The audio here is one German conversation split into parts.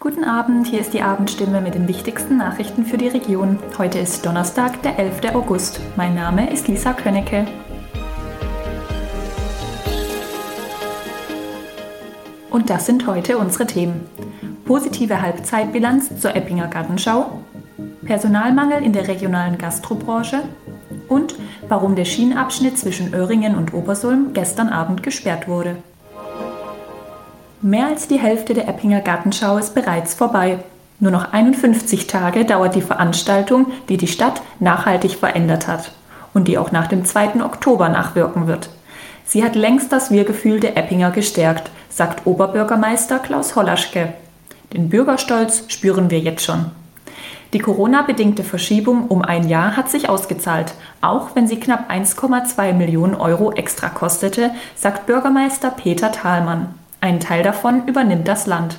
Guten Abend, hier ist die Abendstimme mit den wichtigsten Nachrichten für die Region. Heute ist Donnerstag, der 11. August. Mein Name ist Lisa Könnecke. Und das sind heute unsere Themen. Positive Halbzeitbilanz zur Eppinger Gartenschau, Personalmangel in der regionalen Gastrobranche und warum der Schienenabschnitt zwischen Öhringen und Obersulm gestern Abend gesperrt wurde. Mehr als die Hälfte der Eppinger Gartenschau ist bereits vorbei. Nur noch 51 Tage dauert die Veranstaltung, die die Stadt nachhaltig verändert hat und die auch nach dem 2. Oktober nachwirken wird. Sie hat längst das Wir-Gefühl der Eppinger gestärkt, sagt Oberbürgermeister Klaus Hollaschke. Den Bürgerstolz spüren wir jetzt schon. Die Corona-bedingte Verschiebung um ein Jahr hat sich ausgezahlt, auch wenn sie knapp 1,2 Millionen Euro extra kostete, sagt Bürgermeister Peter Thalmann. Ein Teil davon übernimmt das Land.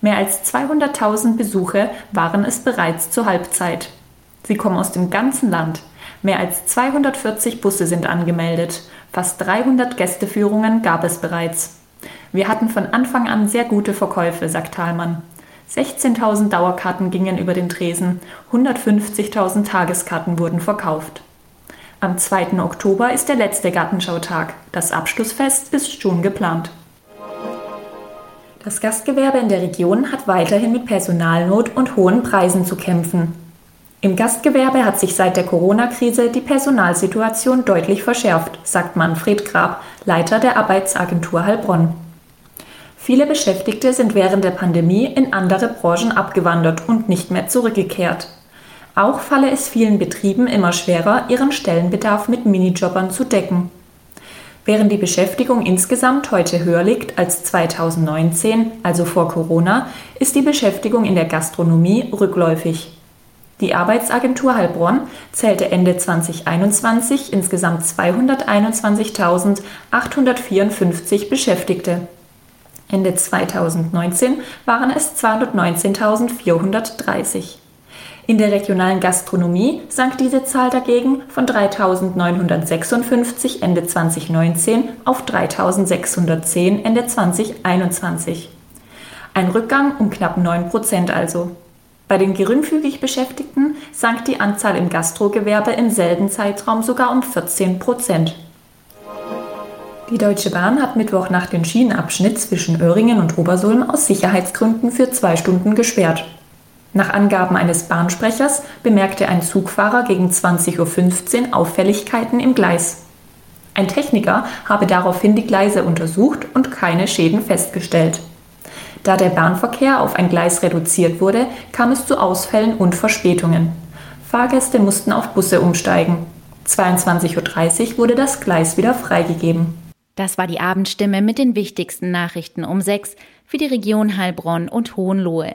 Mehr als 200.000 Besuche waren es bereits zur Halbzeit. Sie kommen aus dem ganzen Land. Mehr als 240 Busse sind angemeldet. Fast 300 Gästeführungen gab es bereits. Wir hatten von Anfang an sehr gute Verkäufe, sagt Thalmann. 16.000 Dauerkarten gingen über den Tresen, 150.000 Tageskarten wurden verkauft. Am 2. Oktober ist der letzte Gartenschautag. Das Abschlussfest ist schon geplant. Das Gastgewerbe in der Region hat weiterhin mit Personalnot und hohen Preisen zu kämpfen. Im Gastgewerbe hat sich seit der Corona-Krise die Personalsituation deutlich verschärft, sagt Manfred Grab, Leiter der Arbeitsagentur Heilbronn. Viele Beschäftigte sind während der Pandemie in andere Branchen abgewandert und nicht mehr zurückgekehrt. Auch falle es vielen Betrieben immer schwerer, ihren Stellenbedarf mit Minijobbern zu decken. Während die Beschäftigung insgesamt heute höher liegt als 2019, also vor Corona, ist die Beschäftigung in der Gastronomie rückläufig. Die Arbeitsagentur Heilbronn zählte Ende 2021 insgesamt 221.854 Beschäftigte. Ende 2019 waren es 219.430. In der regionalen Gastronomie sank diese Zahl dagegen von 3.956 Ende 2019 auf 3.610 Ende 2021. Ein Rückgang um knapp 9 Prozent also. Bei den geringfügig Beschäftigten sank die Anzahl im Gastrogewerbe im selben Zeitraum sogar um 14 Prozent. Die Deutsche Bahn hat Mittwoch den Schienenabschnitt zwischen Öhringen und Obersulm aus Sicherheitsgründen für zwei Stunden gesperrt. Nach Angaben eines Bahnsprechers bemerkte ein Zugfahrer gegen 20.15 Uhr Auffälligkeiten im Gleis. Ein Techniker habe daraufhin die Gleise untersucht und keine Schäden festgestellt. Da der Bahnverkehr auf ein Gleis reduziert wurde, kam es zu Ausfällen und Verspätungen. Fahrgäste mussten auf Busse umsteigen. 22.30 Uhr wurde das Gleis wieder freigegeben. Das war die Abendstimme mit den wichtigsten Nachrichten um 6 für die Region Heilbronn und Hohenlohe.